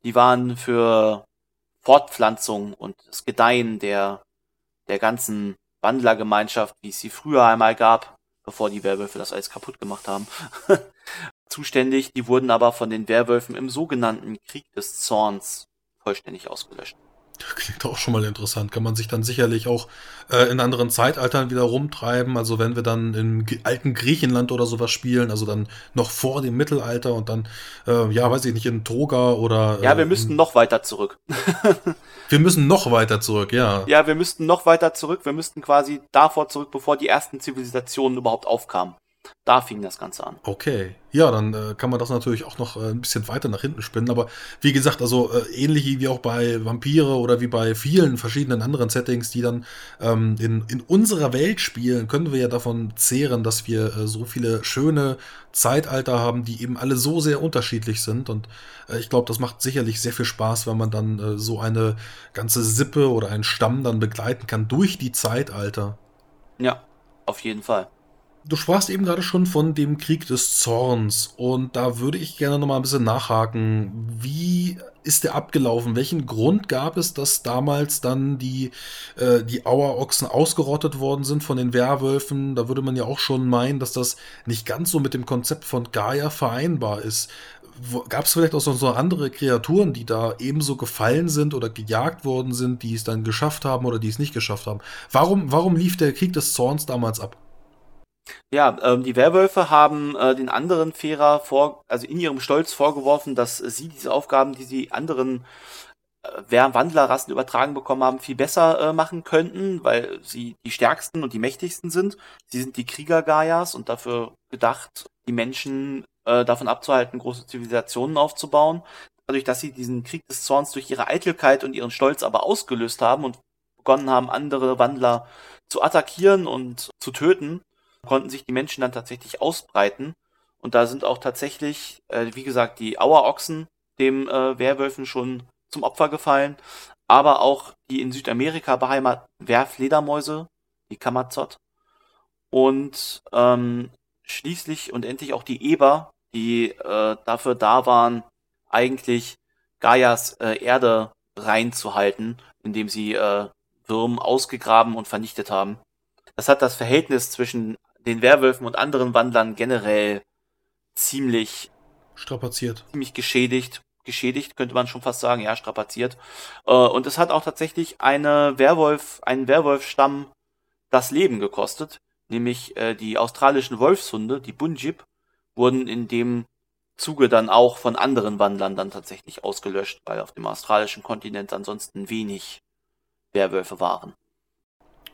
Die waren für Fortpflanzung und das Gedeihen der, der ganzen Wandlergemeinschaft, wie es sie früher einmal gab, bevor die Werwölfe das alles kaputt gemacht haben, zuständig, die wurden aber von den Werwölfen im sogenannten Krieg des Zorns vollständig ausgelöscht. Klingt auch schon mal interessant. Kann man sich dann sicherlich auch äh, in anderen Zeitaltern wieder rumtreiben. Also wenn wir dann im alten Griechenland oder sowas spielen, also dann noch vor dem Mittelalter und dann, äh, ja, weiß ich nicht, in Toga oder. Äh, ja, wir müssten noch weiter zurück. wir müssen noch weiter zurück, ja. Ja, wir müssten noch weiter zurück. Wir müssten quasi davor zurück, bevor die ersten Zivilisationen überhaupt aufkamen. Da fing das Ganze an. Okay. Ja, dann äh, kann man das natürlich auch noch äh, ein bisschen weiter nach hinten spinnen. Aber wie gesagt, also äh, ähnlich wie auch bei Vampire oder wie bei vielen verschiedenen anderen Settings, die dann ähm, in, in unserer Welt spielen, können wir ja davon zehren, dass wir äh, so viele schöne Zeitalter haben, die eben alle so sehr unterschiedlich sind. Und äh, ich glaube, das macht sicherlich sehr viel Spaß, wenn man dann äh, so eine ganze Sippe oder einen Stamm dann begleiten kann durch die Zeitalter. Ja, auf jeden Fall. Du sprachst eben gerade schon von dem Krieg des Zorns und da würde ich gerne noch mal ein bisschen nachhaken. Wie ist der abgelaufen? Welchen Grund gab es, dass damals dann die, äh, die Auerochsen ausgerottet worden sind von den Werwölfen? Da würde man ja auch schon meinen, dass das nicht ganz so mit dem Konzept von Gaia vereinbar ist. Gab es vielleicht auch so andere Kreaturen, die da ebenso gefallen sind oder gejagt worden sind, die es dann geschafft haben oder die es nicht geschafft haben? Warum, warum lief der Krieg des Zorns damals ab? Ja, ähm, die Werwölfe haben äh, den anderen Fährer vor, also in ihrem Stolz vorgeworfen, dass sie diese Aufgaben, die sie anderen äh, Wandlerrassen übertragen bekommen haben, viel besser äh, machen könnten, weil sie die stärksten und die mächtigsten sind. Sie sind die Krieger Gaias und dafür gedacht, die Menschen äh, davon abzuhalten, große Zivilisationen aufzubauen. Dadurch, dass sie diesen Krieg des Zorns durch ihre Eitelkeit und ihren Stolz aber ausgelöst haben und begonnen haben, andere Wandler zu attackieren und zu töten, konnten sich die Menschen dann tatsächlich ausbreiten. Und da sind auch tatsächlich, äh, wie gesagt, die Auerochsen dem äh, Werwölfen schon zum Opfer gefallen, aber auch die in Südamerika beheimateten Wehrfledermäuse, die Kamazot. Und ähm, schließlich und endlich auch die Eber, die äh, dafür da waren, eigentlich Gaias äh, Erde reinzuhalten, indem sie äh, Würm ausgegraben und vernichtet haben. Das hat das Verhältnis zwischen den Werwölfen und anderen Wandlern generell ziemlich strapaziert. Ziemlich geschädigt. Geschädigt, könnte man schon fast sagen, ja, strapaziert. Äh, und es hat auch tatsächlich eine Werwolf, einen Werwolfstamm das Leben gekostet, nämlich äh, die australischen Wolfshunde, die Bunjib, wurden in dem Zuge dann auch von anderen Wandlern dann tatsächlich ausgelöscht, weil auf dem australischen Kontinent ansonsten wenig Werwölfe waren.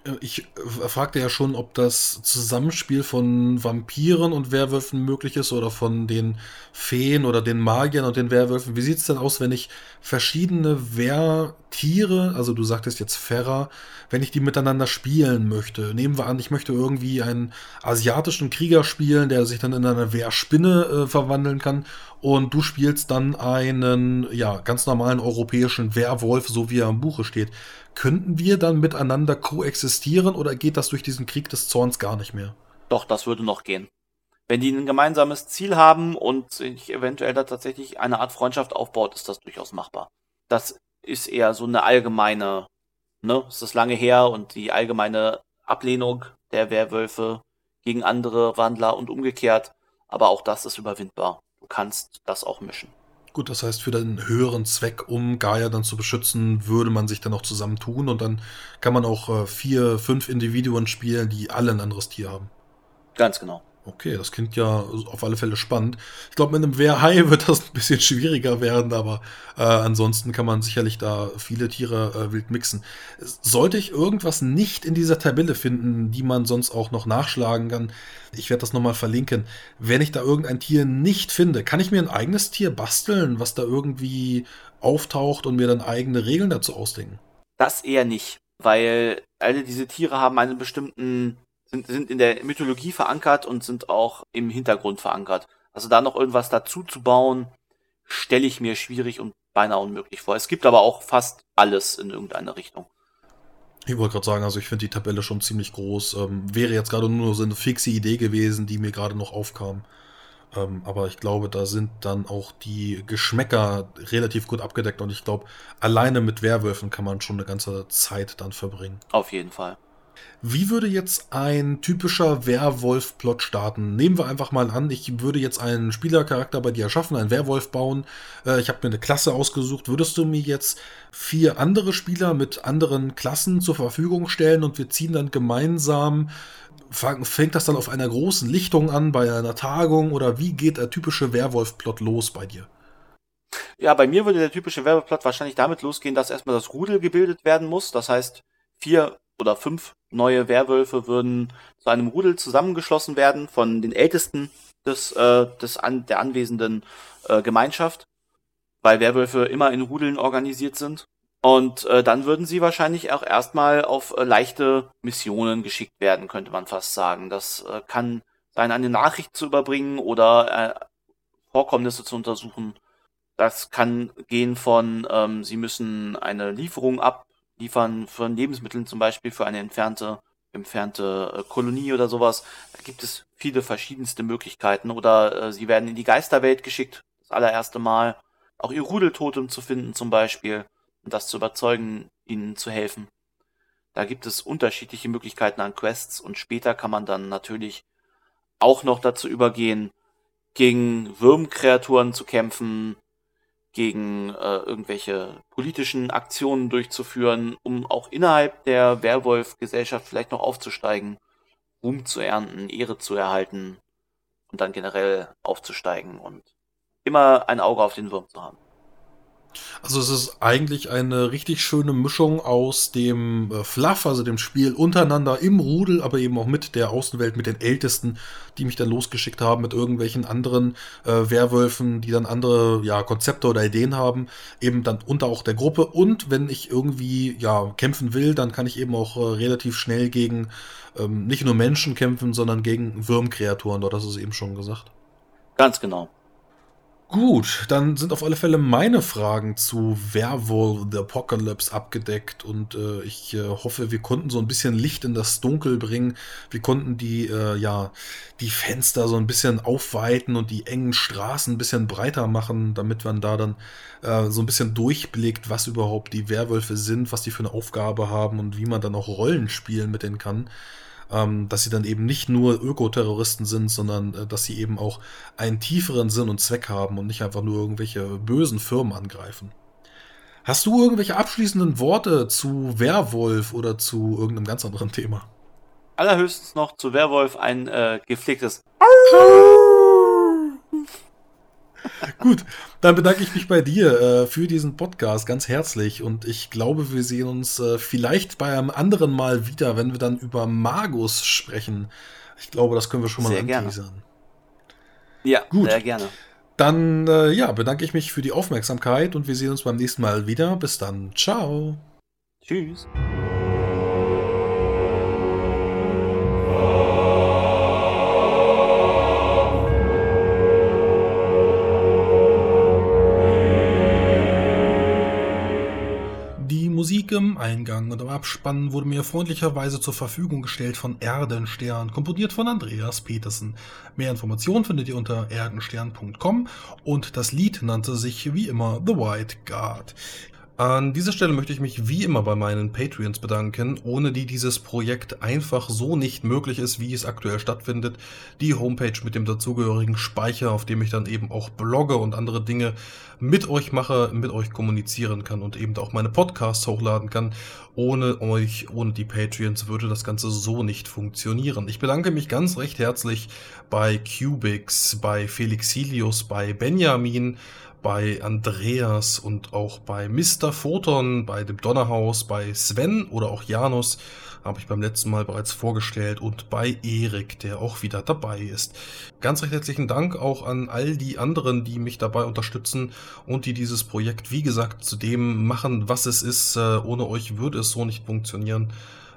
Äh, ich äh, fragte ja schon, ob das Zusammenspiel von Vampiren und Werwölfen möglich ist oder von den Feen oder den Magiern und den Werwölfen. Wie sieht es denn aus, wenn ich verschiedene Wehrtiere, also du sagtest jetzt Ferra, wenn ich die miteinander spielen möchte? Nehmen wir an, ich möchte irgendwie einen asiatischen Krieger spielen, der sich dann in eine Wehrspinne äh, verwandeln kann und du spielst dann einen ja, ganz normalen europäischen Werwolf, so wie er im Buche steht. Könnten wir dann miteinander koexistieren oder geht das durch diesen Krieg des Zorns gar nicht mehr? Doch, das würde noch gehen. Wenn die ein gemeinsames Ziel haben und sich eventuell da tatsächlich eine Art Freundschaft aufbaut, ist das durchaus machbar. Das ist eher so eine allgemeine, ne, ist lange her und die allgemeine Ablehnung der Werwölfe gegen andere Wandler und umgekehrt. Aber auch das ist überwindbar. Du kannst das auch mischen. Gut, das heißt, für den höheren Zweck, um Gaia dann zu beschützen, würde man sich dann auch zusammentun und dann kann man auch äh, vier, fünf Individuen spielen, die alle ein anderes Tier haben. Ganz genau. Okay, das klingt ja auf alle Fälle spannend. Ich glaube, mit einem Wehrhai wird das ein bisschen schwieriger werden, aber äh, ansonsten kann man sicherlich da viele Tiere äh, wild mixen. Sollte ich irgendwas nicht in dieser Tabelle finden, die man sonst auch noch nachschlagen kann, ich werde das nochmal verlinken. Wenn ich da irgendein Tier nicht finde, kann ich mir ein eigenes Tier basteln, was da irgendwie auftaucht und mir dann eigene Regeln dazu ausdenken? Das eher nicht, weil alle diese Tiere haben einen bestimmten sind, sind in der Mythologie verankert und sind auch im Hintergrund verankert. Also da noch irgendwas dazu zu bauen, stelle ich mir schwierig und beinahe unmöglich vor. Es gibt aber auch fast alles in irgendeiner Richtung. Ich wollte gerade sagen, also ich finde die Tabelle schon ziemlich groß. Ähm, wäre jetzt gerade nur so eine fixe Idee gewesen, die mir gerade noch aufkam. Ähm, aber ich glaube, da sind dann auch die Geschmäcker relativ gut abgedeckt und ich glaube, alleine mit Werwölfen kann man schon eine ganze Zeit dann verbringen. Auf jeden Fall. Wie würde jetzt ein typischer Werwolf-Plot starten? Nehmen wir einfach mal an, ich würde jetzt einen Spielercharakter bei dir erschaffen, einen Werwolf bauen. Äh, ich habe mir eine Klasse ausgesucht. Würdest du mir jetzt vier andere Spieler mit anderen Klassen zur Verfügung stellen und wir ziehen dann gemeinsam fängt das dann auf einer großen Lichtung an, bei einer Tagung oder wie geht der typische Werwolf-Plot los bei dir? Ja, bei mir würde der typische Werwolf-Plot wahrscheinlich damit losgehen, dass erstmal das Rudel gebildet werden muss. Das heißt, vier oder fünf neue Werwölfe würden zu einem Rudel zusammengeschlossen werden von den Ältesten des, äh, des an, der anwesenden äh, Gemeinschaft, weil Werwölfe immer in Rudeln organisiert sind. Und äh, dann würden sie wahrscheinlich auch erstmal auf äh, leichte Missionen geschickt werden, könnte man fast sagen. Das äh, kann sein, eine Nachricht zu überbringen oder äh, Vorkommnisse zu untersuchen. Das kann gehen von, ähm, sie müssen eine Lieferung ab liefern von Lebensmitteln zum Beispiel für eine entfernte, entfernte äh, Kolonie oder sowas. Da gibt es viele verschiedenste Möglichkeiten. Oder äh, sie werden in die Geisterwelt geschickt, das allererste Mal. Auch ihr Rudeltotem zu finden zum Beispiel und das zu überzeugen, ihnen zu helfen. Da gibt es unterschiedliche Möglichkeiten an Quests und später kann man dann natürlich auch noch dazu übergehen, gegen Würmkreaturen zu kämpfen, gegen äh, irgendwelche politischen Aktionen durchzuführen, um auch innerhalb der Werwolf-Gesellschaft vielleicht noch aufzusteigen, Ruhm zu ernten, Ehre zu erhalten und dann generell aufzusteigen und immer ein Auge auf den Wurm zu haben. Also es ist eigentlich eine richtig schöne Mischung aus dem äh, Fluff, also dem Spiel untereinander im Rudel, aber eben auch mit der Außenwelt, mit den Ältesten, die mich dann losgeschickt haben, mit irgendwelchen anderen äh, Werwölfen, die dann andere ja, Konzepte oder Ideen haben, eben dann unter auch der Gruppe. Und wenn ich irgendwie ja kämpfen will, dann kann ich eben auch äh, relativ schnell gegen ähm, nicht nur Menschen kämpfen, sondern gegen Würmkreaturen, dort hast du es eben schon gesagt. Ganz genau. Gut, dann sind auf alle Fälle meine Fragen zu Werewolf the Apocalypse abgedeckt und äh, ich äh, hoffe, wir konnten so ein bisschen Licht in das Dunkel bringen. Wir konnten die, äh, ja, die Fenster so ein bisschen aufweiten und die engen Straßen ein bisschen breiter machen, damit man da dann äh, so ein bisschen durchblickt, was überhaupt die Werwölfe sind, was die für eine Aufgabe haben und wie man dann auch Rollen spielen mit denen kann ähm, dass sie dann eben nicht nur Ökoterroristen sind, sondern äh, dass sie eben auch einen tieferen Sinn und Zweck haben und nicht einfach nur irgendwelche bösen Firmen angreifen. Hast du irgendwelche abschließenden Worte zu Werwolf oder zu irgendeinem ganz anderen Thema? Allerhöchstens noch zu Werwolf ein äh, gepflegtes Gut, dann bedanke ich mich bei dir äh, für diesen Podcast ganz herzlich und ich glaube, wir sehen uns äh, vielleicht bei einem anderen Mal wieder, wenn wir dann über Magus sprechen. Ich glaube, das können wir schon mal anteasern. Ja, Gut. sehr gerne. Dann äh, ja, bedanke ich mich für die Aufmerksamkeit und wir sehen uns beim nächsten Mal wieder. Bis dann. Ciao. Tschüss. Im Eingang und im Abspann wurde mir freundlicherweise zur Verfügung gestellt von Erdenstern, komponiert von Andreas Petersen. Mehr Informationen findet ihr unter erdenstern.com und das Lied nannte sich wie immer The White Guard. An dieser Stelle möchte ich mich wie immer bei meinen Patreons bedanken, ohne die dieses Projekt einfach so nicht möglich ist, wie es aktuell stattfindet. Die Homepage mit dem dazugehörigen Speicher, auf dem ich dann eben auch blogge und andere Dinge mit euch mache, mit euch kommunizieren kann und eben auch meine Podcasts hochladen kann. Ohne euch, ohne die Patreons würde das Ganze so nicht funktionieren. Ich bedanke mich ganz recht herzlich bei Cubix, bei Felixilius, bei Benjamin, bei Andreas und auch bei Mr. Photon, bei dem Donnerhaus, bei Sven oder auch Janus habe ich beim letzten Mal bereits vorgestellt und bei Erik, der auch wieder dabei ist. Ganz recht herzlichen Dank auch an all die anderen, die mich dabei unterstützen und die dieses Projekt, wie gesagt, zu dem machen, was es ist. Äh, ohne euch würde es so nicht funktionieren.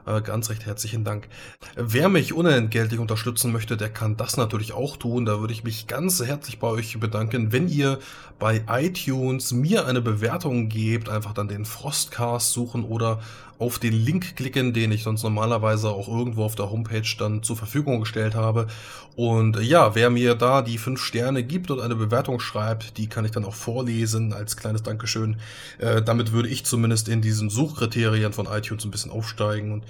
Äh, ganz recht herzlichen Dank. Wer mich unentgeltlich unterstützen möchte, der kann das natürlich auch tun. Da würde ich mich ganz herzlich bei euch bedanken, wenn ihr bei iTunes mir eine Bewertung gebt, einfach dann den Frostcast suchen oder auf den Link klicken, den ich sonst normalerweise auch irgendwo auf der Homepage dann zur Verfügung gestellt habe. Und ja, wer mir da die fünf Sterne gibt und eine Bewertung schreibt, die kann ich dann auch vorlesen als kleines Dankeschön. Äh, damit würde ich zumindest in diesen Suchkriterien von iTunes ein bisschen aufsteigen und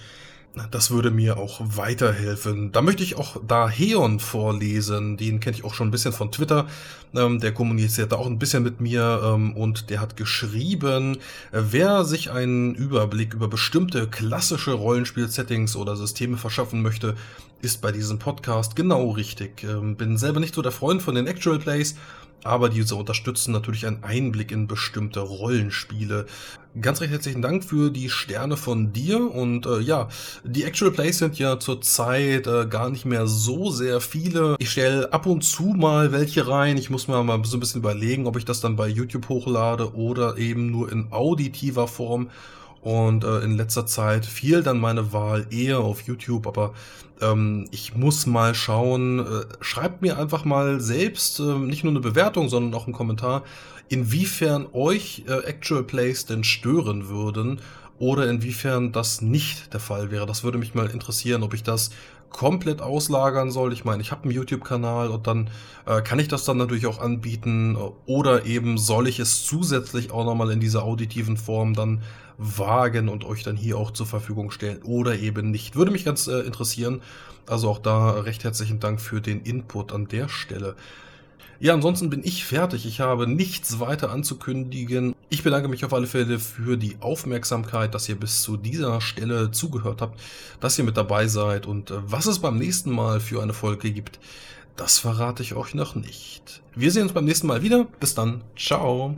das würde mir auch weiterhelfen. Da möchte ich auch da Heon vorlesen. Den kenne ich auch schon ein bisschen von Twitter. Ähm, der kommuniziert da auch ein bisschen mit mir ähm, und der hat geschrieben, wer sich einen Überblick über bestimmte klassische Rollenspiel-Settings oder Systeme verschaffen möchte, ist bei diesem Podcast genau richtig. Ähm, bin selber nicht so der Freund von den Actual Plays, aber diese unterstützen natürlich einen Einblick in bestimmte Rollenspiele. Ganz recht herzlichen Dank für die Sterne von dir und äh, ja, die Actual Plays sind ja zurzeit äh, gar nicht mehr so sehr viele. Ich stelle ab und zu mal welche rein. Ich muss mir mal so ein bisschen überlegen, ob ich das dann bei YouTube hochlade oder eben nur in auditiver Form. Und äh, in letzter Zeit fiel dann meine Wahl eher auf YouTube, aber ähm, ich muss mal schauen. Äh, schreibt mir einfach mal selbst äh, nicht nur eine Bewertung, sondern auch einen Kommentar, inwiefern euch äh, Actual Plays denn stören würden oder inwiefern das nicht der Fall wäre. Das würde mich mal interessieren, ob ich das komplett auslagern soll. Ich meine, ich habe einen YouTube-Kanal und dann äh, kann ich das dann natürlich auch anbieten oder eben soll ich es zusätzlich auch nochmal in dieser auditiven Form dann wagen und euch dann hier auch zur Verfügung stellen oder eben nicht. Würde mich ganz äh, interessieren. Also auch da recht herzlichen Dank für den Input an der Stelle. Ja, ansonsten bin ich fertig. Ich habe nichts weiter anzukündigen. Ich bedanke mich auf alle Fälle für die Aufmerksamkeit, dass ihr bis zu dieser Stelle zugehört habt, dass ihr mit dabei seid und äh, was es beim nächsten Mal für eine Folge gibt, das verrate ich euch noch nicht. Wir sehen uns beim nächsten Mal wieder. Bis dann. Ciao.